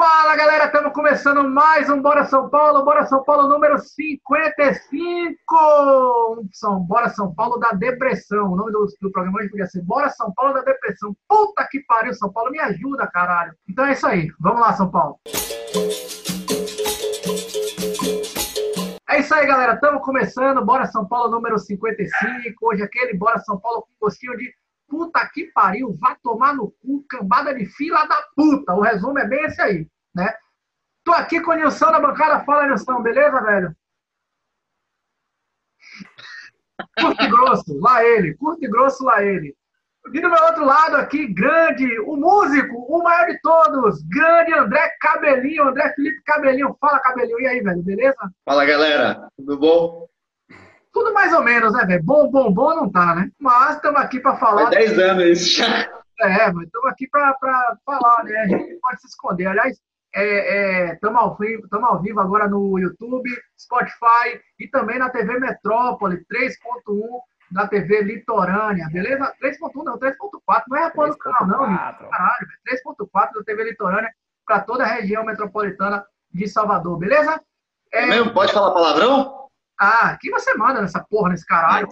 Fala galera, estamos começando mais um Bora São Paulo, Bora São Paulo número 55. São Bora São Paulo da Depressão. O nome do, do programa hoje podia ser Bora São Paulo da Depressão. Puta que pariu, São Paulo, me ajuda, caralho. Então é isso aí, vamos lá, São Paulo. É isso aí, galera. Estamos começando. Bora São Paulo número 55. Hoje aquele Bora São Paulo com gostinho de puta que pariu, vá tomar no cu, cambada de fila da puta. O resumo é bem esse aí, né? Tô aqui com o Nilson na bancada. Fala, Nilson, beleza, velho? Curto e grosso, lá ele. Curto e grosso, lá ele. E do meu outro lado aqui, grande, o músico, o maior de todos, grande André Cabelinho, André Felipe Cabelinho. Fala, Cabelinho, e aí, velho, beleza? Fala, galera, tudo bom? Tudo mais ou menos, né, velho? Bom, bom, bom não tá, né? Mas estamos aqui para falar. Há 10 anos isso já. É, mas estamos aqui para falar, né? A gente pode se esconder. Aliás, estamos é, é, ao, vivo, ao vivo agora no YouTube, Spotify e também na TV Metrópole 3.1 da TV Litorânea, beleza? 3.1 não, 3.4, não é apoio do canal não, caralho, 3.4 da TV Litorânea para toda a região metropolitana de Salvador, beleza? É, é mesmo? Pode falar palavrão? Ah, que você manda nessa porra, nesse caralho?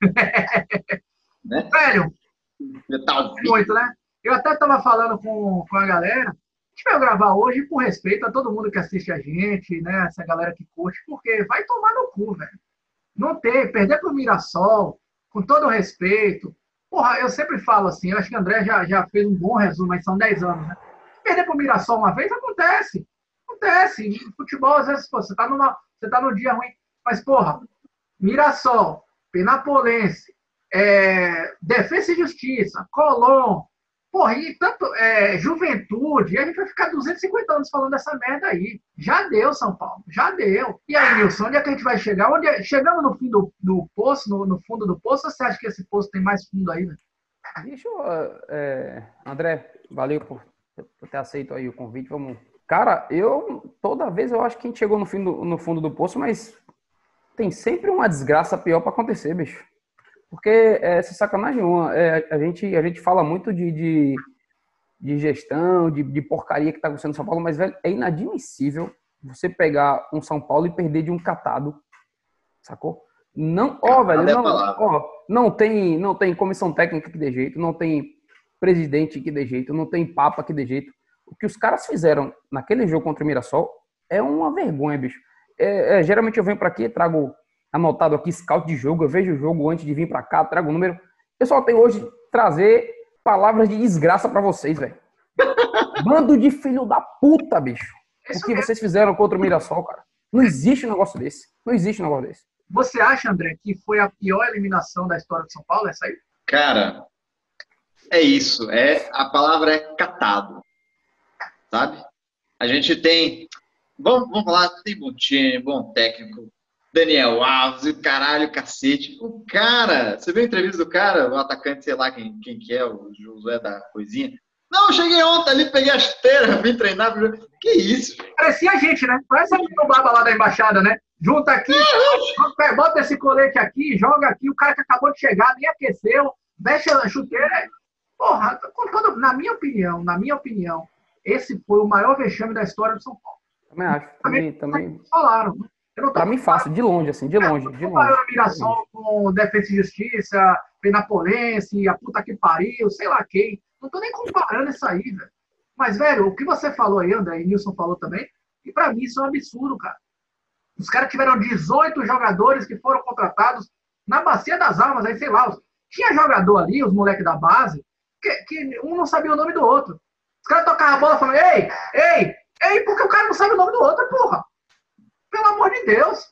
né? Velho, muito, né? Eu até tava falando com, com a galera, a gente vai gravar hoje por respeito a todo mundo que assiste a gente, né? Essa galera que curte, porque vai tomar no cu, velho. Não tem, perder pro Mirassol, com todo respeito. Porra, eu sempre falo assim, eu acho que o André já, já fez um bom resumo, mas são 10 anos, né? Perder pro Mirassol uma vez acontece. Acontece. Futebol, às vezes, pô, você tá numa. Você tá num dia ruim. Mas, porra, Mirassol, Penapolense, é, Defesa e Justiça, Colón, porra, e tanto é, Juventude, a gente vai ficar 250 anos falando dessa merda aí. Já deu, São Paulo, já deu. E aí, Nilson, onde é que a gente vai chegar? Onde é, chegamos no fim do, do poço, no, no, fundo do poço, ou você acha que esse poço tem mais fundo aí, né? Deixa eu, é, André, valeu por, por ter aceito aí o convite. Vamos. Cara, eu toda vez eu acho que a gente chegou no, fim do, no fundo do poço, mas tem sempre uma desgraça pior para acontecer, bicho. Porque é essa sacanagem uma. É, a, gente, a gente fala muito de, de, de gestão, de, de, porcaria que está acontecendo no São Paulo, mas, velho, é inadmissível você pegar um São Paulo e perder de um catado. Sacou? Não, ó, velho, não, ó, não tem, não tem comissão técnica que dê jeito, não tem presidente que dê jeito, não tem papa que dê jeito. O que os caras fizeram naquele jogo contra o Mirassol é uma vergonha, bicho é, é, geralmente eu venho para aqui, trago anotado aqui scout de jogo, eu vejo o jogo antes de vir para cá, trago o número. Eu só tenho hoje trazer palavras de desgraça para vocês, velho. Bando de filho da puta, bicho. o que vocês fizeram contra o Mirassol, cara. Não existe um negócio desse. Não existe um negócio desse. Você acha, André, que foi a pior eliminação da história de São Paulo, essa aí? Cara, é isso. É, a palavra é catado. Sabe? A gente tem Vamos, vamos falar, tem bom time, bom técnico, Daniel Alves, o caralho, cacete. O cara, você viu a entrevista do cara, o atacante, sei lá quem, quem que é, o Josué da coisinha. Não, cheguei ontem ali, peguei a esteira, vim treinar. Que isso? Parecia a gente, né? Parece a gente baba lá da embaixada, né? Junta aqui, é, bota esse colete aqui, joga aqui, o cara que acabou de chegar, nem aqueceu, deixa a chuteira. Porra, na minha opinião, na minha opinião, esse foi o maior vexame da história do São Paulo. Também acho. Também, também... Falaram. Pra mim, fácil, de longe, assim, de longe. De longe. Mirassol com Defesa e Justiça, Penapolense, a puta que pariu, sei lá quem. Não tô nem comparando isso aí, velho. Mas, velho, o que você falou aí, André, e Nilson falou também, e pra mim isso é um absurdo, cara. Os caras tiveram 18 jogadores que foram contratados na Bacia das Almas, aí, sei lá, tinha jogador ali, os moleques da base, que, que um não sabia o nome do outro. Os caras tocavam a bola e falavam, ei, ei, é porque o cara não sabe o nome do outro, porra. Pelo amor de Deus.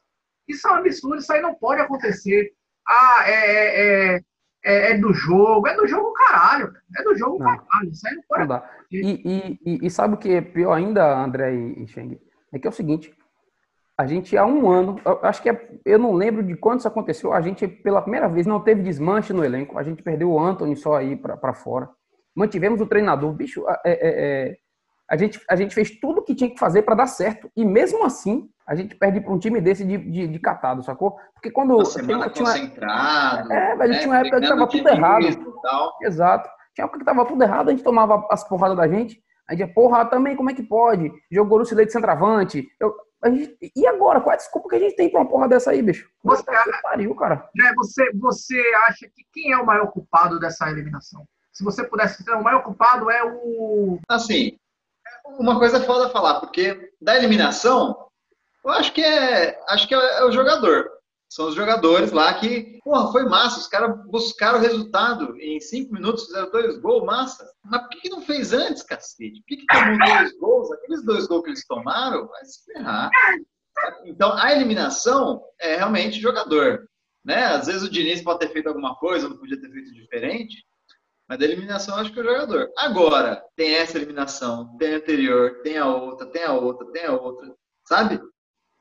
Isso é um absurdo, isso aí não pode acontecer. Ah, é, é, é, é do jogo. É do jogo caralho. É do jogo não. caralho. Isso aí não pode não e, e, e, sabe o que é pior ainda, André e Cheng? É que é o seguinte. A gente, há um ano, acho que é, eu não lembro de quando isso aconteceu, a gente, pela primeira vez, não teve desmanche no elenco. A gente perdeu o Anthony só aí para fora. Mantivemos o treinador. Bicho, é, é, é a gente, a gente fez tudo o que tinha que fazer para dar certo. E mesmo assim, a gente perde para um time desse de, de, de, catado, sacou? Porque quando. Uma semana tinha, concentrado. É, velho, né? tinha uma época que tava tudo errado. Exato. Tinha época que tava tudo errado, a gente tomava as porradas da gente. A gente, porra, também, como é que pode? Jogou no de centroavante. Eu, gente, e agora? Qual é a desculpa que a gente tem pra uma porra dessa aí, bicho? Você, pariu, cara. Né, você, você acha que quem é o maior culpado dessa eliminação? Se você pudesse ser o maior culpado é o. Assim, uma coisa foda falar, porque da eliminação, eu acho que é, acho que é, é o jogador. São os jogadores lá que, porra, foi massa. Os caras buscaram o resultado. Em cinco minutos fizeram dois gols, massa. Mas por que, que não fez antes, cacete? Por que, que tomou dois gols? Aqueles dois gols que eles tomaram, vai se ferrar. Então, a eliminação é realmente jogador. Né? Às vezes o Diniz pode ter feito alguma coisa, não podia ter feito diferente. Mas da eliminação, acho que é o jogador. Agora, tem essa eliminação, tem a anterior, tem a outra, tem a outra, tem a outra. Sabe?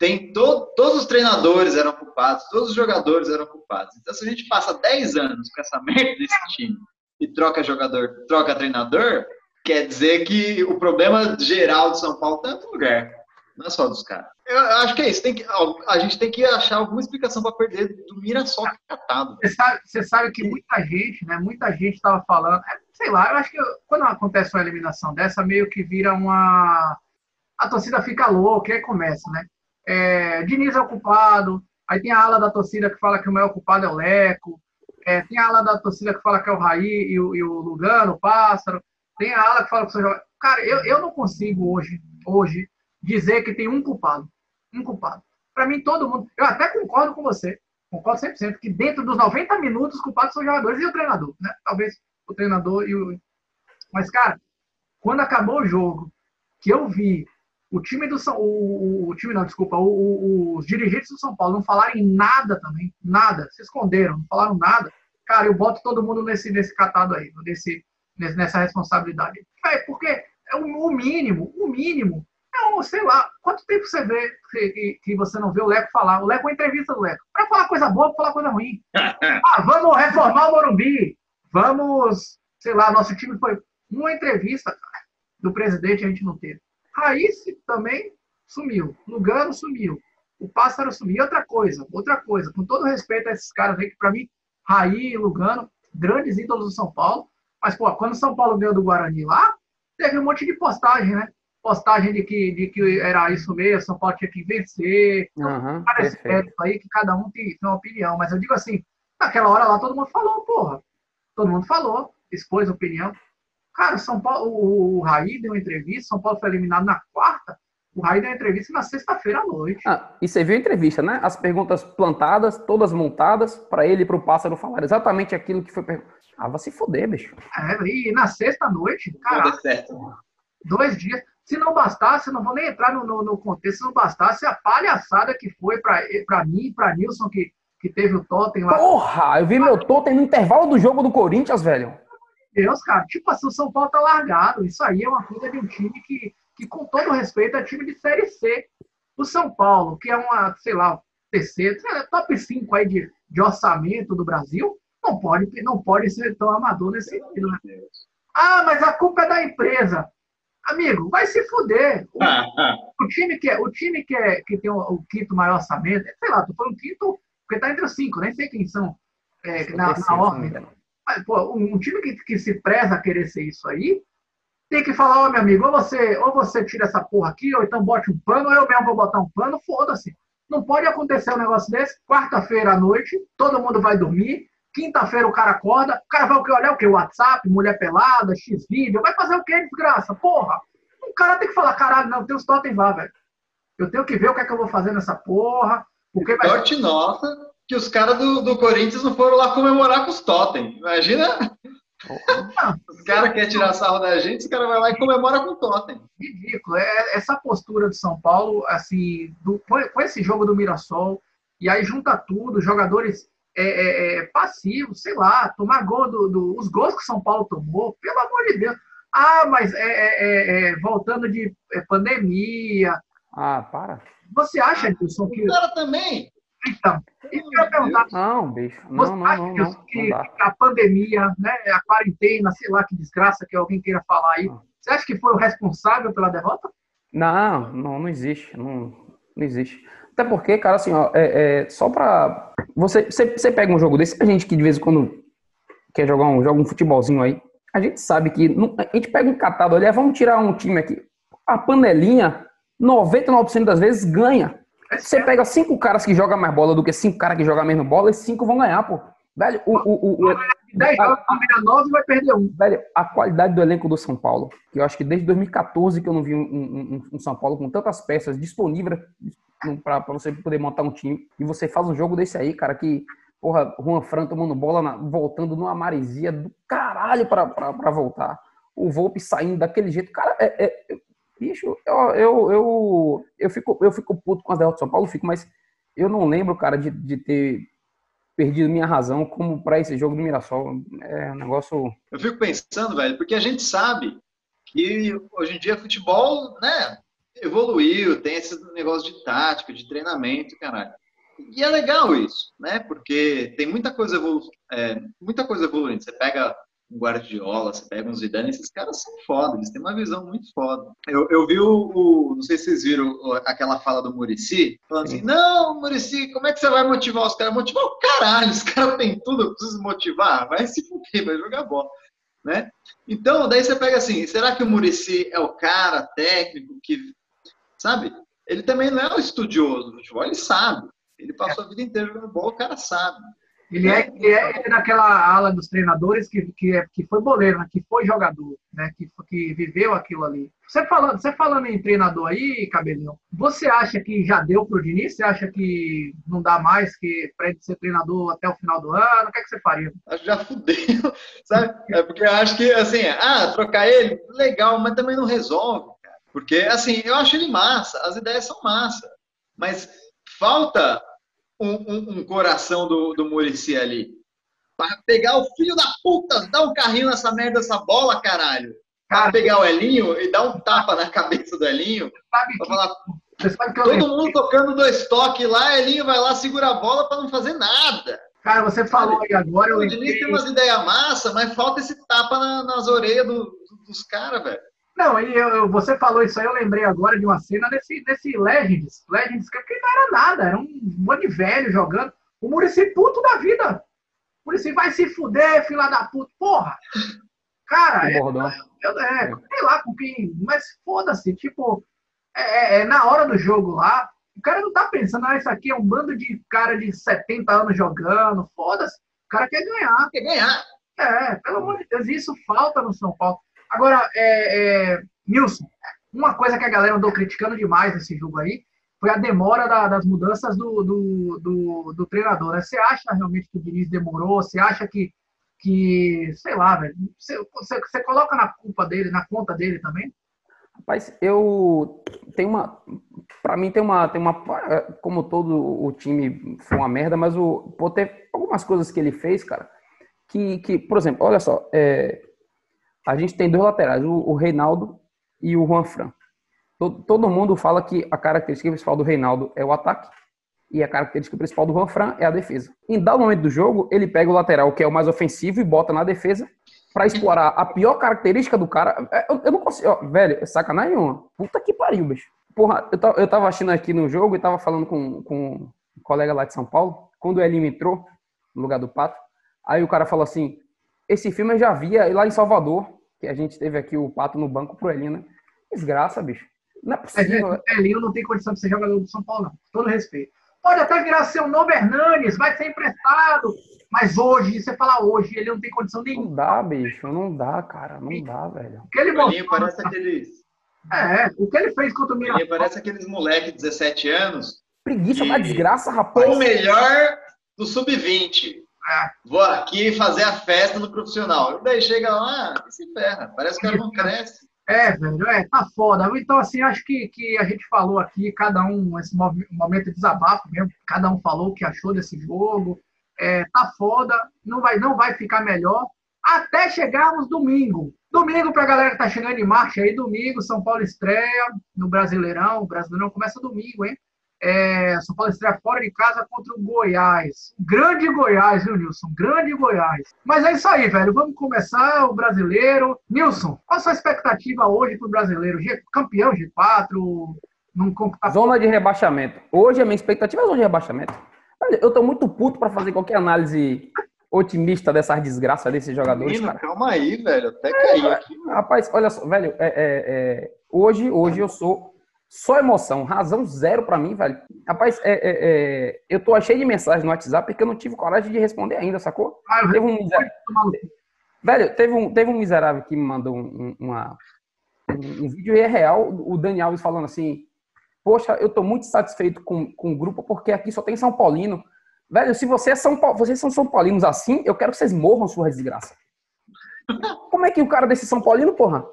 tem to, todos os treinadores eram culpados, todos os jogadores eram culpados. Então, se a gente passa 10 anos com essa merda desse time e troca jogador, troca treinador, quer dizer que o problema geral de São Paulo está em outro lugar, não é só dos caras. Eu acho que é isso. Que, a gente tem que achar alguma explicação para perder do Mirassol catado. Você sabe, você sabe que muita gente, né? Muita gente estava falando, é, sei lá, eu acho que quando acontece uma eliminação dessa, meio que vira uma. A torcida fica louca, e aí começa, né? é, Diniz é o culpado, aí tem a ala da torcida que fala que o maior culpado é o Leco, é, tem a ala da torcida que fala que é o Raí e o, e o Lugano, o Pássaro, tem a ala que fala que o Cara, eu, eu não consigo hoje, hoje dizer que tem um culpado. Um culpado. Para mim, todo mundo. Eu até concordo com você, concordo 100%, que dentro dos 90 minutos, os culpados são os jogadores e o treinador, né? Talvez o treinador e o. Mas, cara, quando acabou o jogo, que eu vi o time do São o, o time não, desculpa, o, o, os dirigentes do São Paulo não falaram nada também, nada, se esconderam, não falaram nada. Cara, eu boto todo mundo nesse nesse catado aí, nesse, nessa responsabilidade. É porque é o, mínimo, o mínimo é um, sei lá, quanto tempo você vê que, que você não vê o Leco falar? O Leco, uma entrevista do Leco. Para falar coisa boa, para falar coisa ruim. ah, vamos reformar o Morumbi. Vamos, sei lá, nosso time foi uma entrevista do presidente a gente não teve. Raísse também sumiu. Lugano sumiu. O Pássaro sumiu. E outra coisa, outra coisa, com todo respeito a esses caras aí, que para mim, Raí e Lugano, grandes ídolos do São Paulo. Mas, pô, quando o São Paulo ganhou do Guarani lá, teve um monte de postagem, né? Postagem de que, de que era isso mesmo, São Paulo tinha que vencer. Uhum, parece aí que cada um tem, tem uma opinião. Mas eu digo assim, naquela hora lá todo mundo falou, porra. Todo mundo falou, expôs opinião. Cara, São Paulo, o, o Raí deu uma entrevista, São Paulo foi eliminado na quarta, o Raí deu uma entrevista na sexta-feira à noite. Ah, e você viu a entrevista, né? As perguntas plantadas, todas montadas, para ele e para o pássaro falar exatamente aquilo que foi perguntado. Ah, vai se foder, bicho. É, e na sexta-noite, cara, dois dias. Se não bastasse, não vou nem entrar no, no, no, contexto, se não bastasse a palhaçada que foi para mim e para Nilson, que, que teve o Totem lá. Porra, eu vi meu Totem no intervalo do jogo do Corinthians, velho. Deus, cara. Tipo assim, o São Paulo tá largado. Isso aí é uma coisa de um time que, que com todo respeito, é time de Série C. O São Paulo, que é uma, sei lá, terceiro, top 5 aí de, de orçamento do Brasil, não pode, não pode ser tão amador nesse sentido, né? Ah, mas a culpa é da empresa. Amigo, vai se fuder. O, o time, que, é, o time que, é, que tem o, o, quinto maior orçamento, sei lá, tô falando quinto, porque tá entre os cinco, nem sei quem são é, na, na ordem. Mas, pô, um time que, que se preza a querer ser isso aí, tem que falar, ó, oh, meu amigo, ou você, ou você tira essa porra aqui, ou então bote um pano, ou eu mesmo vou botar um pano, foda-se. Não pode acontecer um negócio desse, quarta-feira à noite, todo mundo vai dormir, quinta-feira o cara acorda, o cara vai o que olhar o que? WhatsApp, mulher pelada, X-vídeo, vai fazer o que, desgraça? Porra! O cara tem que falar, caralho, não, tem os totem lá, velho. Eu tenho que ver o que é que eu vou fazer nessa porra. Porque vai... Sorte nossa que os caras do, do Corinthians não foram lá comemorar com os Totem. Imagina. os caras querem tirar sarro da gente, os caras vão lá e comemora com o Totem. Ridículo. É, essa postura do São Paulo, assim, do, com esse jogo do Mirassol, e aí junta tudo, jogadores é, é, é, passivos, sei lá, tomar gol do, do, os gols que o São Paulo tomou, pelo amor de Deus. Ah, mas é, é, é voltando de pandemia. Ah, para. Você acha, Edson, que. O cara também. Então, perguntar. Não, bicho. Não, não, não, não, que, não a pandemia, né, a quarentena, sei lá que desgraça que alguém queira falar aí, você acha que foi o responsável pela derrota? Não, não, não existe. Não, não existe. Até porque, cara, assim, ó, é, é só pra. Você, você, você pega um jogo desse, a gente que de vez em quando quer jogar um, joga um futebolzinho aí. a gente sabe que a gente pega um catado ali, vamos tirar um time aqui. A panelinha, 99% das vezes ganha. Você pega cinco caras que jogam mais bola do que cinco caras que jogam menos bola, esses cinco vão ganhar, pô. Velho, o. o, o, 10 jogos, a vai perder um. Velho, a qualidade do elenco do São Paulo, que eu acho que desde 2014 que eu não vi um, um, um São Paulo com tantas peças disponíveis para você poder montar um time. E você faz um jogo desse aí, cara, que, porra, Juan Fran tomando bola, na, voltando numa maresia do caralho para voltar. O Volpe saindo daquele jeito. Cara, é, é, bicho, eu, eu, eu, eu, fico, eu fico puto com as derrotas do São Paulo, fico, mas eu não lembro, cara, de, de ter perdido minha razão como para esse jogo do Mirassol. É um negócio. Eu fico pensando, velho, porque a gente sabe que hoje em dia futebol, né, evoluiu, tem esse negócio de tática, de treinamento, caralho. E é legal isso, né? Porque tem muita coisa, evolu é, muita coisa evoluindo. Você pega um Guardiola, você pega um Zidane, esses caras são foda, eles têm uma visão muito foda. Eu, eu vi o, o, não sei se vocês viram aquela fala do Murici, falando assim, não, Murici, como é que você vai motivar os caras? Motivar o caralho, os caras têm tudo, eu preciso motivar, vai se fuder, vai jogar bola. Né? Então, daí você pega assim, será que o Murici é o cara técnico que, sabe? Ele também não é um estudioso do futebol, ele sabe. Ele passou a vida inteira jogando bola, o cara sabe. Ele é, ele é naquela ala dos treinadores que, que, é, que foi boleiro, né? que foi jogador, né? que, que viveu aquilo ali. Você falando, você falando em treinador aí, Cabelinho, você acha que já deu pro Diniz? Você acha que não dá mais que para ele ser treinador até o final do ano? O que, é que você faria? Acho que já fudeu, sabe? É porque eu acho que, assim, ah, trocar ele, legal, mas também não resolve. Porque, assim, eu acho ele massa, as ideias são massa, mas falta um, um, um coração do, do Murici ali. Para pegar o filho da puta, dar um carrinho nessa merda, essa bola, caralho. Para pegar o Elinho e dar um tapa na cabeça do Elinho. Pra falar, todo mundo tocando dois toques lá, Elinho vai lá, segura a bola para não fazer nada. Cara, você falou aí agora. Eu o Diniz tem umas ideias massa, mas falta esse tapa na, nas orelhas do, dos caras, velho. Não, e eu, você falou isso aí, eu lembrei agora de uma cena desse, desse Legends. Legends, que não era nada, era um monte de velho jogando. O Murici puto da vida. O Murici vai se fuder, fila da puta. Porra! Cara, é, eu, é, sei lá com quem, mas foda-se, tipo, é, é, é, na hora do jogo lá, o cara não tá pensando, ah, isso aqui é um bando de cara de 70 anos jogando, foda-se, o cara quer ganhar. Quer ganhar. É, pelo amor de Deus, isso falta no São Paulo. Agora, é, é, Nilson, uma coisa que a galera andou criticando demais nesse jogo aí foi a demora da, das mudanças do, do, do, do treinador. Né? Você acha realmente que o Diniz demorou? Você acha que, que sei lá, velho, você, você, você coloca na culpa dele, na conta dele também? Rapaz, eu tenho uma. Para mim tem uma, tem uma. Como todo o time foi uma merda, mas o pô, algumas coisas que ele fez, cara, que, que por exemplo, olha só, é, a gente tem dois laterais, o, o Reinaldo e o Juan Fran. Todo, todo, mundo fala que a característica principal do Reinaldo é o ataque e a característica principal do Juan Fran é a defesa. Em dado momento do jogo, ele pega o lateral, que é o mais ofensivo, e bota na defesa para explorar a pior característica do cara. É, eu, eu não consigo. Ó, velho, é sacanagem uma. Puta que pariu, bicho. Porra, eu eu tava assistindo aqui no jogo e tava falando com, com um colega lá de São Paulo, quando o Elim entrou no lugar do Pato. Aí o cara falou assim: esse filme eu já via lá em Salvador, que a gente teve aqui o Pato no banco pro Elinho, né? Desgraça, bicho. Não é possível. É, Elinho não tem condição de ser jogador do São Paulo, não. Todo respeito. Pode até virar seu novo Hernanes, vai ser emprestado. Mas hoje, você fala hoje, ele não tem condição nenhuma. Não dá, bicho. Não dá, cara. Não dá, velho. O que ele mostrou, parece aqueles... É, o que ele fez contra o Mirassol... parece aqueles moleque de 17 anos. Preguiça da desgraça, rapaz. O melhor do sub-20. Vou aqui fazer a festa no profissional. E daí chega lá e se ferra. Parece que o não cresce. É, velho, é, tá foda. Então, assim, acho que, que a gente falou aqui, cada um, esse momento de desabafo mesmo, cada um falou o que achou desse jogo. É, tá foda, não vai, não vai ficar melhor até chegarmos domingo. Domingo, pra galera que tá chegando em marcha aí, domingo, São Paulo estreia no Brasileirão. O Brasileirão começa domingo, hein? É, São Paulo estreia fora de casa contra o Goiás. Grande Goiás, viu, Nilson? Grande Goiás. Mas é isso aí, velho. Vamos começar o brasileiro. Nilson, qual a sua expectativa hoje pro brasileiro? G... Campeão G4? Num... Zona de rebaixamento. Hoje a minha expectativa é zona de rebaixamento. Eu tô muito puto para fazer qualquer análise otimista dessas desgraças desses jogadores, Menino, cara. calma aí, velho. Até caí aqui. Rapaz, olha só, velho, é, é, é, hoje, hoje eu sou só emoção, razão zero pra mim, velho. Rapaz, é, é, é, eu tô cheio de mensagens no WhatsApp porque eu não tive coragem de responder ainda, sacou? Ah, Teve um miserável, velho, teve um, teve um miserável que me mandou um, uma, um, um vídeo e é real, o Dani Alves falando assim, poxa, eu tô muito satisfeito com, com o grupo porque aqui só tem São Paulino. Velho, se vocês são, Pau- vocês são São Paulinos assim, eu quero que vocês morram suas desgraças. Como é que o cara desse São Paulino, porra?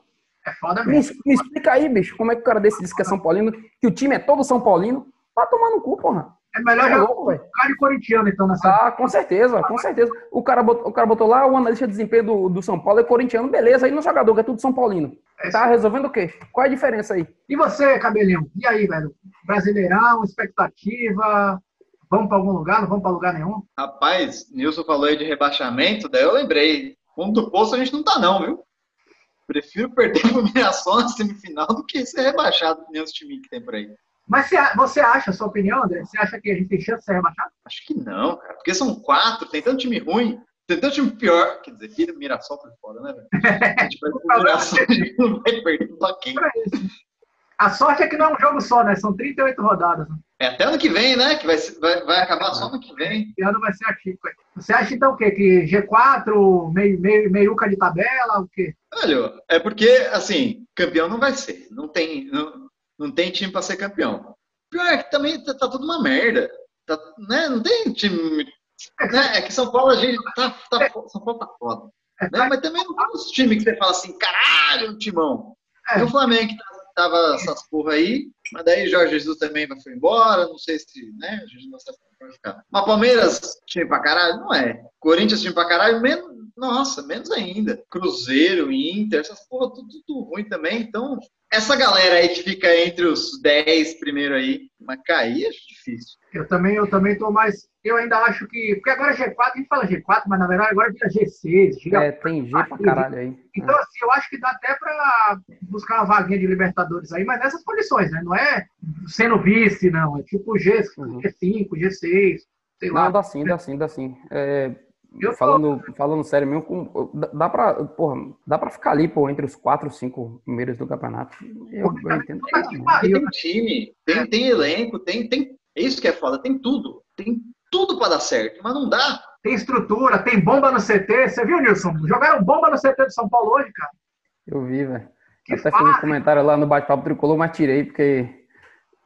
É foda Me, mesmo. me explica aí, bicho, como é que o cara desse diz que é São Paulino, que o time é todo São Paulino? Vai tomar no cu, porra. É melhor É jogar louco, velho. o cara de corintiano, então, nessa. Ah, com certeza, com certeza. O cara botou, o cara botou lá o analista de desempenho do, do São Paulo é corintiano, beleza. Aí no jogador, que é tudo São Paulino. É Tá resolvendo o quê? Qual é a diferença aí? E você, cabelinho? E aí, velho? Brasileirão, expectativa? Vamos pra algum lugar? Não vamos pra lugar nenhum? Rapaz, Nilson falou aí de rebaixamento, daí eu lembrei. Fundo do poço a gente não tá, não, viu? Prefiro perder pro Mirassol na semifinal do que ser rebaixado que nem os times que tem por aí. Mas você, acha, sua opinião, André? Você acha que a gente tem chance de ser rebaixado? Acho que não, cara. Porque são quatro, tem tanto time ruim, tem tanto time pior. Quer dizer, filho Mirassol por fora, né, velho? A gente vai pro Mirassol, a gente não vai perder pra quem. Pra isso. A sorte é que não é um jogo só, né? São 38 rodadas. Né? É até ano que vem, né? Que vai, vai, vai acabar só ano que vem. Esse ano vai ser hein? Você acha, então, o quê? Que G4, meio, meio, meiuca de tabela, o quê? Olha, é porque, assim, campeão não vai ser. Não tem, não, não tem time pra ser campeão. Pior é que também tá, tá tudo uma merda. Tá, né? Não tem time. Né? É que São Paulo, a gente tá, tá São Paulo tá foda. É, Né? Mas também não tem os times que você fala assim, caralho, um timão. É. Tem o Flamengo que tava essas porra aí, mas daí Jorge Jesus também foi embora, não sei se, né, gente não sabe ficar. Mas Palmeiras, time pra caralho? Não é. Corinthians, time pra caralho? Menos, nossa, menos ainda. Cruzeiro, Inter, essas porra, tudo, tudo ruim também. Então, essa galera aí que fica entre os 10 primeiro aí, mas cair é difícil. Eu também, eu também tô mais. Eu ainda acho que. Porque agora é G4, a gente fala G4, mas na verdade agora vira G6, G... É, tem G pra caralho aí. Então, assim, eu acho que dá até pra buscar uma vaguinha de Libertadores aí, mas nessas condições, né? Não é sendo vice, não. É tipo G, Uhum. G5, G6, sei lá. Não, dá sim, dá sim, dá sim. É, Eu tô- falando, falando sério mesmo, com- dá- pra, porra, dá pra ficar ali, pô, entre os quatro, cinco primeiros do campeonato. Eu, eu entendo. Pariu, tem time, tem, tem elenco, tem, tem. É isso que é foda, tem tudo. Tem tudo pra dar certo, mas não dá. Tem estrutura, tem bomba no CT. Você viu, Nilson? Jogaram bomba no CT de São Paulo hoje, cara. Eu vi, velho. Que Até fiz um comentário lá no bate-papo tricolor, mas tirei, porque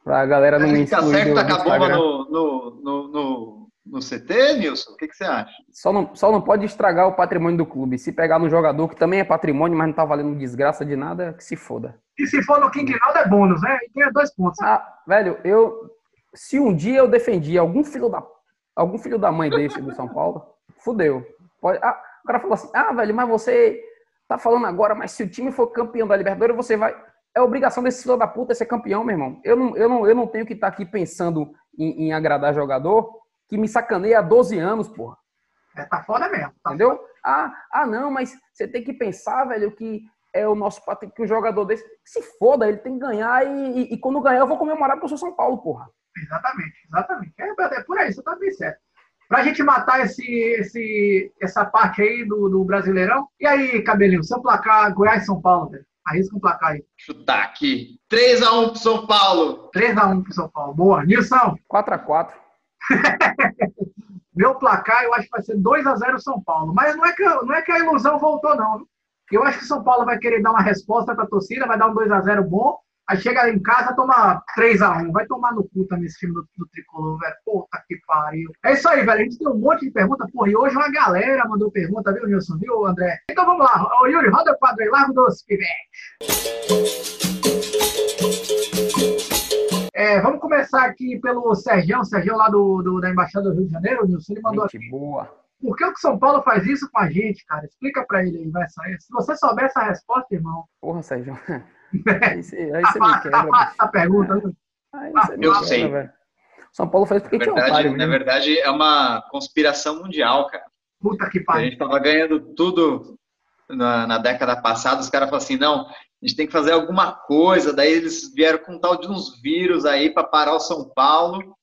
pra galera não me excluir certo do, do tacar bomba no, no, no, no, no CT, Nilson? O que, que você acha? Só não, só não pode estragar o patrimônio do clube. Se pegar no jogador, que também é patrimônio, mas não tá valendo desgraça de nada, que se foda. E se for no King Naldo é bônus, né? E ganha dois pontos. Ah, velho, eu. Se um dia eu defendi algum filho da. Algum filho da mãe desse do São Paulo, fudeu. Pode, ah, o cara falou assim: ah, velho, mas você tá falando agora, mas se o time for campeão da Libertadores, você vai. É obrigação desse filho da puta ser campeão, meu irmão. Eu não, eu não, eu não tenho que estar aqui pensando em, em agradar jogador que me sacaneia há 12 anos, porra. É, tá foda mesmo. Tá Entendeu? Ah, ah, não, mas você tem que pensar, velho, que é o nosso que o jogador desse. Se foda, ele tem que ganhar e, e- e quando ganhar eu vou comemorar porque eu sou São Paulo, porra. Exatamente, exatamente. É, é por aí, você tá bem certo. Pra gente matar esse, esse, essa parte aí do, do Brasileirão. E aí, cabelinho, seu placar Goiás e São Paulo, velho. Arrisca um placar aí. Chutar aqui. 3x1 pro São Paulo. 3x1 pro São Paulo. Boa. Nilson, 4x4. meu placar eu acho que vai ser 2x0 São Paulo. Mas não é, que, não é que a ilusão voltou, não. Eu acho que São Paulo vai querer dar uma resposta pra torcida, vai dar um 2x0 bom. Aí chega em casa, toma 3x1. Vai tomar no cu também esse time do, do tricolor, velho. Puta que pariu. É isso aí, velho. A gente tem um monte de pergunta. Porra, e hoje uma galera mandou pergunta, viu, Nilson? Viu, André? Então vamos lá. Ô, Yuri, roda o quadro aí. Largo dos pivetes. É, vamos começar aqui pelo Sergião, Sergião lá do, do- da Embaixada do Rio de Janeiro, Nilson. Ele mandou Gente boa. por que o São Paulo faz isso com a gente, cara? Explica pra ele aí, vai sair. Se você souber essa resposta, irmão. Porra, Sérgio. Aí você, aí você me quebra. essa pergunta. Aí você me Eu quebra, sei. velho. São Paulo faz porque Na um verdade, otário na mesmo. verdade, é uma conspiração mundial, cara. Puta que A pariu. gente tava ganhando tudo na, na década passada, os caras falaram assim, não, a gente tem que fazer alguma coisa, daí eles vieram com um tal de uns vírus aí para parar o São Paulo,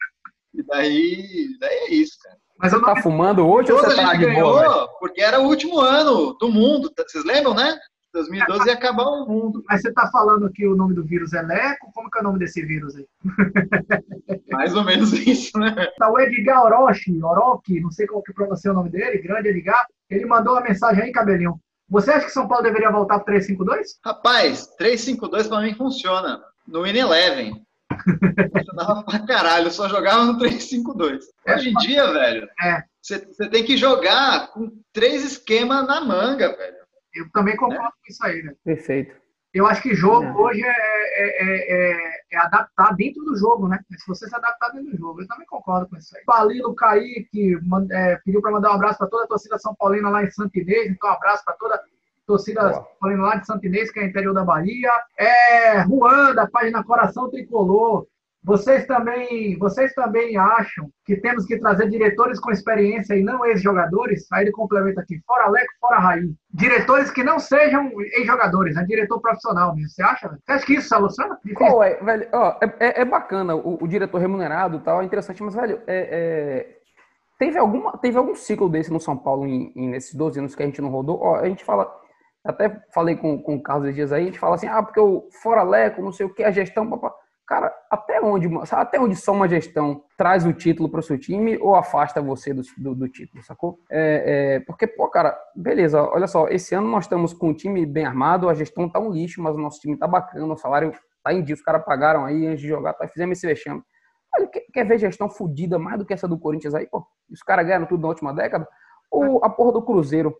e daí, daí é isso, cara. Mas você tá fumando hoje ou você tá de boa? Porque era o último ano do mundo. Vocês lembram, né? 2012 ia acabar o mundo. Mas você está falando que o nome do vírus é Leco? Como que é o nome desse vírus aí? Mais ou menos isso, né? Tá o Edgar Orochi, Orochi, não sei qual que pronuncia o nome dele, grande Edgar, ele mandou uma mensagem aí, cabelinho. Você acha que São Paulo deveria voltar para 352? Rapaz, 352 para mim funciona. No In Eleven. Funcionava pra caralho, eu só jogava no 352. É, Hoje em dia, velho, você é. tem que jogar com três esquemas na manga, velho. Eu também concordo é. com isso aí, né? Perfeito. Eu acho que jogo é. hoje é, é, é, adaptar dentro do jogo, né? Se você se adaptar dentro do jogo. Eu também concordo com isso aí. Balilo Kaique pediu para mandar um abraço para toda a torcida São Paulina lá em Santinês. Então, um abraço para toda a torcida Boa. São Paulina lá de Santinês, que é interior da Bahia. É, Juan, da página Coração Tricolor. Vocês também, vocês também acham que temos que trazer diretores com experiência e não ex-jogadores? Aí ele complementa aqui, fora Leco, fora Raí. Diretores que não sejam ex-jogadores, é diretor profissional mesmo. Você acha? Você acha que isso soluciona? É, velho? Ó, é, é, é, bacana o, o, diretor remunerado tal, é interessante, mas, velho, é, é, teve, alguma, teve algum ciclo desse no São Paulo em, em, nesses 12 anos que a gente não rodou? Ó, a gente fala, até falei com, com o Carlos dias aí, a gente fala assim, ah, porque o fora Leco, não sei o que, a gestão, papá. Cara, até onde, até onde só uma gestão traz o título para o seu time ou afasta você do, do, do título, sacou? É, é, porque, pô, cara, beleza, olha só, esse ano nós estamos com um time bem armado, a gestão tá um lixo, mas o nosso time tá bacana, o salário tá em dia, os caras pagaram aí antes de jogar, tá, fizemos esse vexame. Olha, quer, quer ver gestão fodida mais do que essa do Corinthians aí? Pô, os caras ganharam tudo na última década. Ou a porra do Cruzeiro.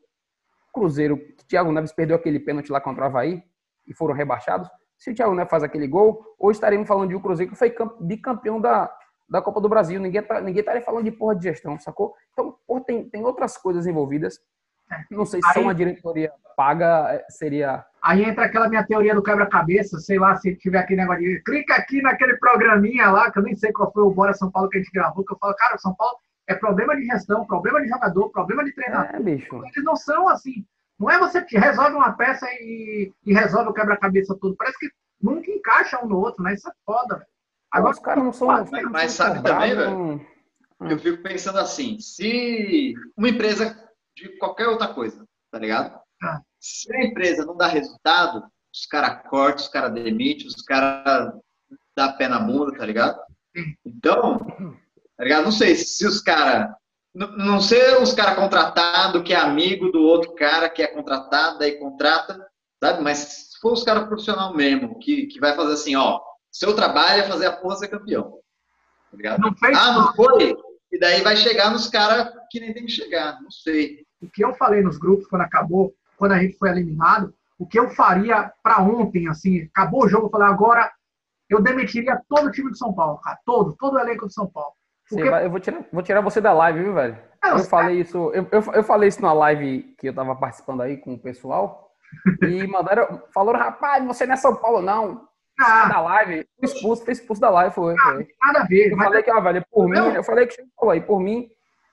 Cruzeiro, que Thiago Neves perdeu aquele pênalti lá contra o Havaí e foram rebaixados se o Thiago Neves faz aquele gol, hoje estaremos falando de um Cruzeiro que foi bicampeão da, da Copa do Brasil. Ninguém, tá, ninguém estaria falando de porra de gestão, sacou? Então, porra, tem, tem outras coisas envolvidas. Não sei se aí, uma diretoria paga é, seria. Aí entra aquela minha teoria do quebra-cabeça, sei lá, se tiver aquele negócio de. Clica aqui naquele programinha lá, que eu nem sei qual foi o Bora São Paulo que a gente gravou, que eu falo, cara, São Paulo é problema de gestão, problema de jogador, problema de treinador. É, bicho. Eles não são assim. Não é você que resolve uma peça e, e resolve o quebra-cabeça todo. Parece que nunca encaixa um no outro, né? Isso é foda, velho. Agora os caras não são. Mas, mas sabe também, velho? Eu fico pensando assim: se uma empresa de qualquer outra coisa, tá ligado? Ah. Se a empresa não dá resultado, os caras cortam, os caras demitem, os caras dá pé na bunda, tá ligado? Então, tá ligado? Não sei se os caras não ser os caras contratados que é amigo do outro cara que é contratado, e contrata, sabe? Mas se for os caras profissional mesmo, que, que vai fazer assim, ó, seu trabalho é fazer a porra ser campeão. Tá ligado? Não fez ah, não foi? E daí vai chegar nos caras que nem tem que chegar, não sei. O que eu falei nos grupos quando acabou, quando a gente foi eliminado, o que eu faria para ontem, assim, acabou o jogo, eu falei, agora eu demitiria todo o time de São Paulo, cara, todo, todo o elenco de São Paulo. Porque... Vai, eu vou tirar, vou tirar você da live, viu, velho? eu falei isso, eu, eu, eu, falei isso na live que eu tava participando aí com o pessoal. E mandaram, falaram, rapaz, você não é São Paulo, não. Ah. Da live, expulso, foi expulso da live, foi. Ah, foi. Nada a ver. Eu falei que, ah, velho, por mim, eu falei que falou aí, por mim,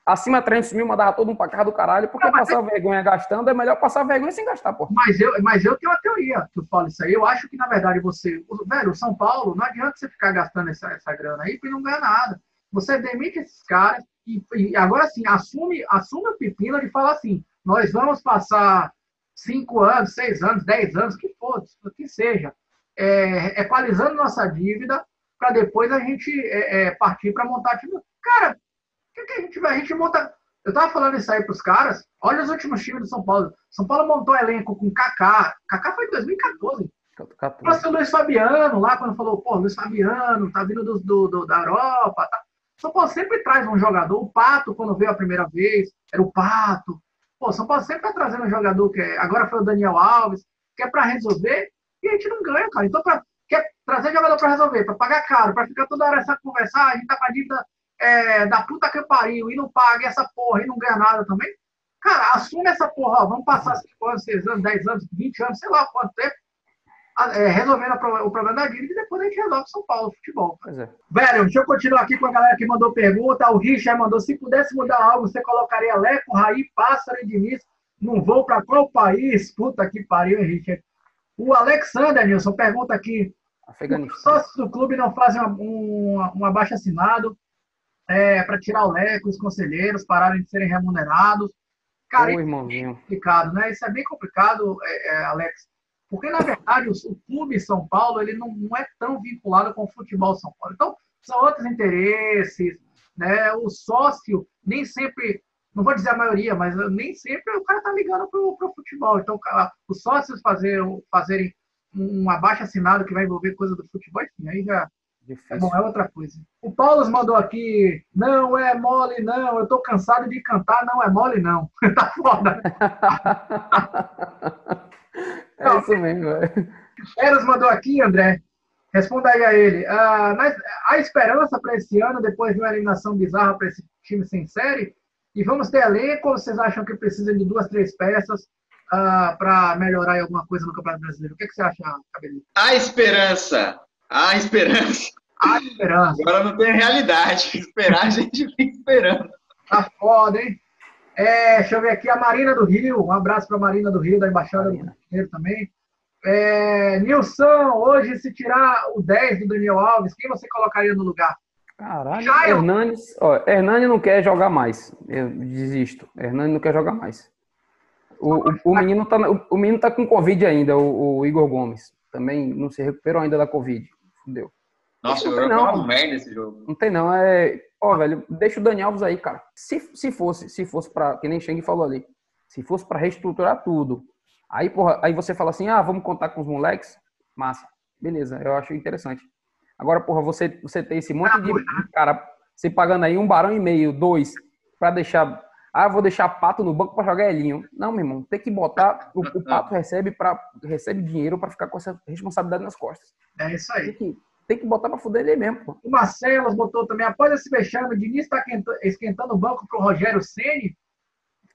acima 300 mil, mandava todo mundo pra casa do caralho, porque não, passar é... vergonha gastando é melhor passar vergonha sem gastar, pô. Mas eu, mas eu tenho uma teoria que eu falo isso aí. Eu acho que, na verdade, você. Velho, São Paulo, não adianta você ficar gastando essa, essa grana aí, porque não ganha nada. Você demite esses caras e, e agora sim, assume, assume o pepino de falar assim: nós vamos passar cinco anos, seis anos, dez anos, que for, que seja, é, equalizando nossa dívida para depois a gente é, é, partir para montar time. Cara, o que, que, a gente vai? A gente monta. Eu tava falando isso aí para os caras. Olha os últimos times do São Paulo. São Paulo montou elenco com Kaká. Kaká foi em 2014. 14. o Luiz Fabiano lá, quando falou, pô, Luiz Fabiano, tá vindo do, do, do da Europa, tá, são Paulo sempre traz um jogador. O Pato, quando veio a primeira vez, era o Pato. Pô, São Paulo sempre está trazendo um jogador que é, agora foi o Daniel Alves, que é para resolver, e a gente não ganha, cara. Então, pra, quer trazer jogador para resolver, para pagar caro, para ficar toda hora essa conversar, a gente tá com a dívida é, da puta que pariu e não paga essa porra e não ganha nada também. Cara, assume essa porra, ó, vamos passar 5 anos, 6 anos, 10 anos, 20 anos, sei lá quanto tempo, é, resolvendo o problema da dívida e depois a gente resolve São Paulo, futebol. É. Velho, deixa eu continuar aqui com a galera que mandou pergunta. O Richard mandou: se pudesse mudar algo, você colocaria Leco, Raí, Pássaro e Diniz num voo para qual país? Puta que pariu, Richard. O Alexander, Nilson, pergunta aqui: os sócios do clube não fazem um, um, um abaixo assinado é, para tirar o leque, os conselheiros pararem de serem remunerados. Cara, Ô, irmãozinho. é complicado, né? Isso é bem complicado, é, é, Alex. Porque, na verdade, o, o clube São Paulo ele não, não é tão vinculado com o futebol São Paulo. Então, são outros interesses, né? O sócio nem sempre, não vou dizer a maioria, mas nem sempre o cara tá ligando pro, pro futebol. Então, os sócios fazer, fazerem um abaixo assinado que vai envolver coisa do futebol, enfim, aí já é, Difícil. bom, é outra coisa. O Paulo mandou aqui, não é mole não, eu tô cansado de cantar, não é mole não. tá foda. é isso mesmo, velho. Eros mandou aqui, André. Responda aí a ele. Ah, mas há esperança para esse ano, depois de uma eliminação bizarra para esse time sem série? E vamos ter elenco ou vocês acham que precisa de duas, três peças para melhorar em alguma coisa no Campeonato Brasileiro? O que, que você acha, Cabelinho? A esperança. A esperança. Há esperança. Agora não tem realidade. Esperar, a gente fica esperando. Tá foda, hein? É, deixa eu ver aqui a Marina do Rio. Um abraço para a Marina do Rio, da Embaixada do Rio de Janeiro também. É, Nilson, hoje, se tirar o 10 do Daniel Alves, quem você colocaria no lugar? Caralho. Hernanes, ó, Hernani não quer jogar mais. Eu desisto. Hernani não quer jogar mais. O, o, o menino tá, o, o menino tá com Covid ainda, o, o Igor Gomes. Também não se recuperou ainda da Covid. Fudeu. Nossa, Não eu tem não. uma merda esse jogo. Não tem não, é. Ó, velho, deixa o Dani Alves aí, cara. Se, se fosse, se fosse pra. Que nem Cheng falou ali. Se fosse pra reestruturar tudo. Aí, porra, aí você fala assim, ah, vamos contar com os moleques. Massa. Beleza, eu acho interessante. Agora, porra, você, você tem esse monte de cara, você pagando aí um barão e meio, dois, pra deixar. Ah, vou deixar pato no banco pra jogar Elinho. Não, meu irmão, tem que botar. O, o pato recebe, pra, recebe dinheiro pra ficar com essa responsabilidade nas costas. É isso Tem aí. que, tem que botar pra fuder ele mesmo, pô. O Marcelos botou também, após esse vexame, o Diniz está esquentando o banco pro Rogério Ceni.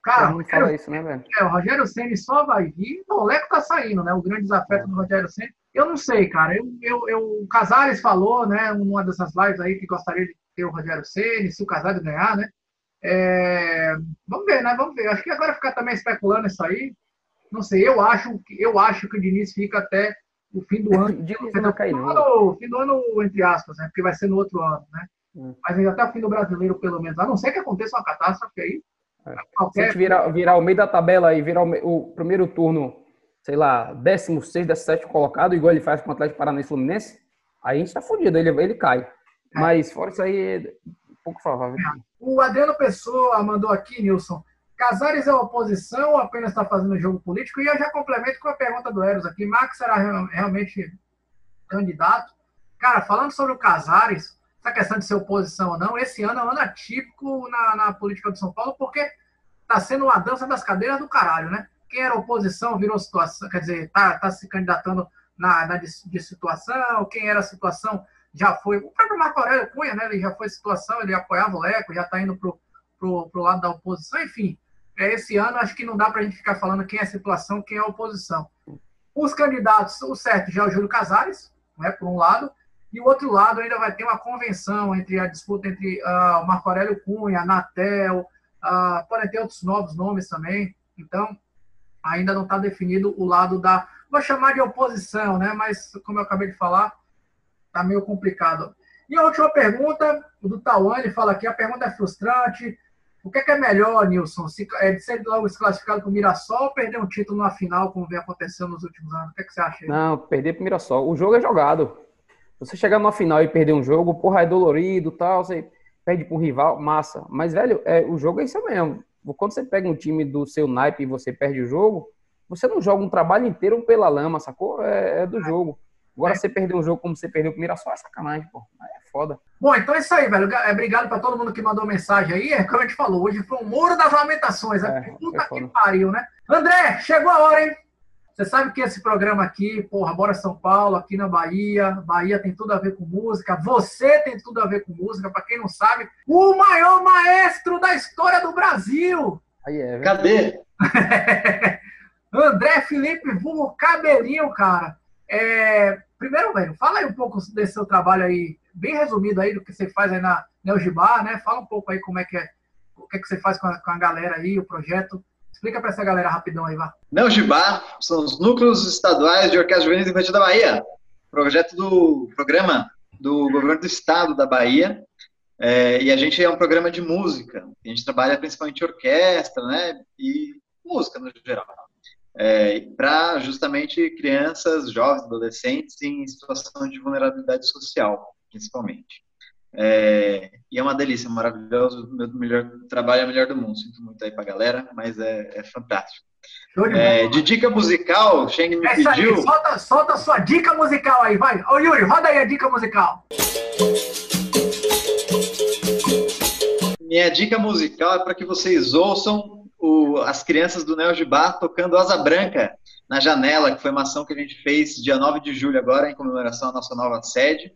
Cara, fala isso, né, velho? É, o Rogério Ceni só vai vir. Não, o Leco tá saindo, né? O grande desafeto do Rogério Ceni. Eu não sei, cara. Eu, eu, eu, o Casares falou, né, numa dessas lives aí, que gostaria de ter o Rogério Ceni, se o Casares ganhar, né? É, vamos ver, né? Vamos ver. Acho que agora ficar também especulando isso aí. Não sei. Eu acho que eu acho que o Diniz fica até o fim do ano. Não cair, não. ano fim do ano, entre aspas, né? Porque vai ser no outro ano, né? Hum. Mas até o fim do brasileiro, pelo menos. A não ser que aconteça uma catástrofe aí. É. Se a Qualquer gente virar, virar o meio da tabela e virar o, o primeiro turno, sei lá, 16, 17 colocado, igual ele faz com o Atlético Paranaense Fluminense, aí a gente tá fudido, ele, ele cai. Mas fora isso aí, é pouco provável. O Adriano Pessoa mandou aqui, Nilson. Casares é oposição ou apenas está fazendo jogo político? E eu já complemento com a pergunta do Eros aqui. Max será real- realmente candidato? Cara, falando sobre o Casares, essa questão de ser oposição ou não, esse ano é um ano atípico na, na política de São Paulo, porque está sendo uma dança das cadeiras do caralho, né? Quem era oposição virou situação, quer dizer, tá, tá se candidatando na, na de, de situação, quem era situação já foi. O próprio Marco Aurélio Cunha, né? Ele já foi situação, ele apoiava o Leco, já está indo pro, pro, pro lado da oposição, enfim. É, esse ano acho que não dá para a gente ficar falando quem é situação, quem é oposição. Os candidatos, o certo já é o Júlio Casares, né, por um lado, e o outro lado ainda vai ter uma convenção entre a disputa entre ah, o Marco Aurélio Cunha, a Natel, ah, podem ter outros novos nomes também. Então, ainda não está definido o lado da, vou chamar de oposição, né? Mas como eu acabei de falar, tá meio complicado. E a última pergunta do Tauan, ele fala aqui, a pergunta é frustrante. O que é, que é melhor, Nilson? Se, é de ser logo desclassificado para o Mirassol ou perder um título na final, como vem acontecendo nos últimos anos? O que, é que você acha? aí? Não, perder pro Mirassol. O jogo é jogado. Você chegar numa final e perder um jogo, porra, é dolorido tal, você perde pro rival, massa. Mas, velho, é, o jogo é isso mesmo. Quando você pega um time do seu naipe e você perde o jogo, você não joga um trabalho inteiro pela lama, sacou? É, é do jogo. Agora, É. você perder um jogo como você perdeu pro Mirassol, é sacanagem, pô. É foda. Bom, então é isso aí, velho. É, Obrigado para todo mundo que mandou mensagem aí. É como a gente falou, hoje foi o Muro das Lamentações. É, É, Puta é que pariu, né? André, chegou a hora, hein? Você sabe que esse programa aqui, porra, Bora São Paulo, aqui na Bahia, Bahia tem tudo a ver com música, você tem tudo a ver com música, para quem não sabe, o maior maestro da história do Brasil, Aí é, velho. Cadê? André Felipe Vulgo Cabelinho, cara. É, primeiro, velho, fala aí um pouco desse seu trabalho aí, bem resumido aí do que você faz aí na Neogibá, né? Fala um pouco aí como é que é, o que é que você faz com a, com a galera aí, o projeto. Explica para essa galera rapidão aí, vá. Não, Gibá, são os núcleos estaduais de Orquestra Juvenil Infantil da Bahia. Projeto do programa do governo do estado da Bahia. É, e a gente é um programa de música. A gente trabalha principalmente orquestra, né? E música no geral. É, para justamente crianças, jovens, adolescentes em situação de vulnerabilidade social, principalmente. É, e é uma delícia, maravilhoso. Meu melhor trabalho é o melhor do mundo. Sinto muito aí pra galera, mas é, é fantástico. É, de, dica musical, Sheng me Essa pediu. Aí, solta, solta a sua dica musical aí, vai. Ô Yuri, roda aí a dica musical. Minha dica musical é para que vocês ouçam o, as crianças do Neo Gibá tocando Asa Branca na janela, que foi uma ação que a gente fez dia 9 de julho agora, em comemoração à nossa nova sede.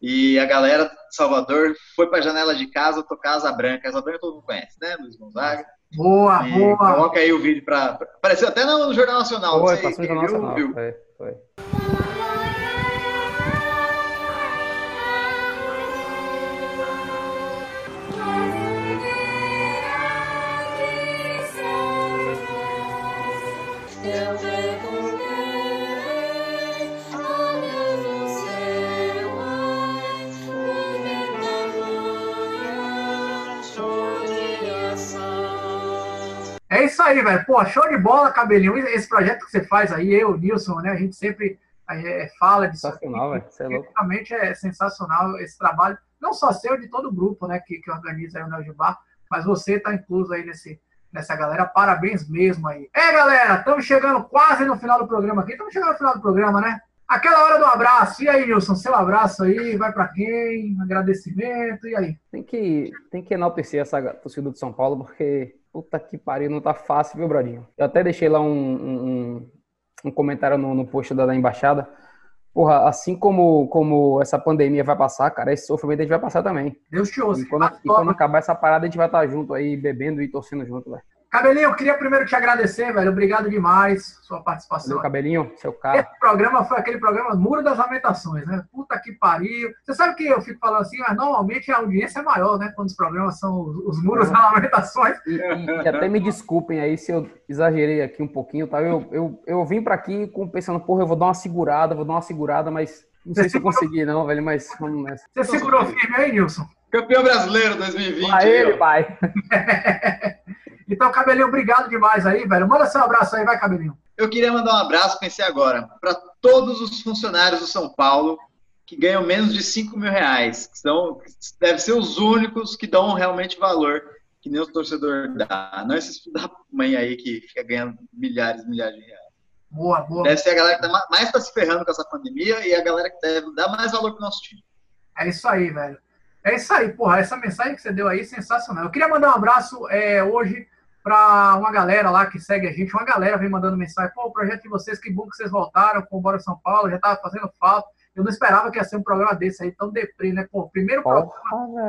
E a galera de Salvador foi para a janela de casa tocar Asa Branca. Asa Branca todo mundo conhece, né? Luiz Gonzaga. Boa, e boa. Coloca aí o vídeo para. Apareceu até no Jornal Nacional. Foi, passou no Jornal Nacional. Viu? Foi, foi. Isso aí, velho. Pô, show de bola, cabelinho. Esse projeto que você faz aí, eu, Nilson, né? A gente sempre é, fala disso. Sensacional, velho. É. Realmente é sensacional esse trabalho. Não só seu, de todo o grupo, né? Que, que organiza aí o Neo Bar, mas você está incluso aí nesse, nessa galera. Parabéns mesmo aí. É, galera, estamos chegando quase no final do programa aqui. Estamos chegando no final do programa, né? Aquela hora do abraço. E aí, Nilson, seu abraço aí, vai para quem? Agradecimento, e aí? Tem que, tem que enaltecer essa torcida de São Paulo, porque puta que pariu, não tá fácil, viu, Brodinho? Eu até deixei lá um, um, um comentário no, no post da, da embaixada. Porra, assim como, como essa pandemia vai passar, cara, esse sofrimento a gente vai passar também. Deus te ouça. E quando, e quando acabar essa parada, a gente vai estar junto aí, bebendo e torcendo junto, velho. Cabelinho, eu queria primeiro te agradecer, velho. Obrigado demais sua participação. Meu cabelinho, seu cara. Esse programa foi aquele programa Muro das Lamentações, né? Puta que pariu. Você sabe que eu fico falando assim, mas normalmente a audiência é maior, né? Quando os programas são os, Muros das Lamentações. E, e, e, até me desculpem aí se eu exagerei aqui um pouquinho, tá? Eu, eu, eu vim para aqui pensando, porra, eu vou dar uma segurada, vou dar uma segurada, mas não sei Você se eu consegui, não, velho, mas vamos nessa. Você segurou firme aí, Nilson? Campeão brasileiro 2020. Pra ele, pai. Então, Cabelinho, obrigado demais aí, velho. Manda seu abraço aí, vai, Cabelinho. Eu queria mandar um abraço, pensei agora, para todos os funcionários do São Paulo que ganham menos de 5 mil reais. Que são, devem ser os únicos que dão realmente valor, que nem o torcedor dá. Não esses da mãe aí que fica ganhando milhares e milhares de reais. Boa, boa. Deve ser a galera que tá mais está se ferrando com essa pandemia e a galera que deve dar mais valor pro nosso time. É isso aí, velho. É isso aí, porra. Essa mensagem que você deu aí é sensacional. Eu queria mandar um abraço é, hoje para uma galera lá que segue a gente, uma galera vem mandando mensagem, pô, o projeto de vocês, que bom que vocês voltaram com o Bora São Paulo, já tava fazendo falta. Eu não esperava que ia ser um programa desse aí, tão deprê, né? Pô, primeiro programa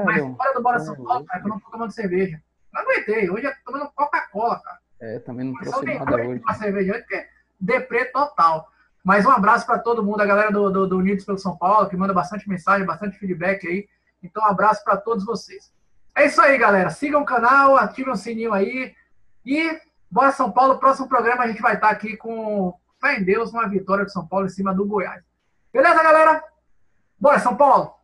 mais fora do Bora São Paulo, cara, que eu não tô tomando cerveja. Não aguentei, hoje eu tô tomando Coca-Cola, cara. É, também não trouxe nada hoje. Uma cerveja hoje, porque é deprê total. Mas um abraço para todo mundo, a galera do, do, do Unidos pelo São Paulo, que manda bastante mensagem, bastante feedback aí. Então, um abraço para todos vocês. É isso aí, galera. Sigam o canal, ativem o sininho aí. E Bora São Paulo, próximo programa a gente vai estar aqui com fé em Deus, uma vitória de São Paulo em cima do Goiás. Beleza, galera? Bora, São Paulo!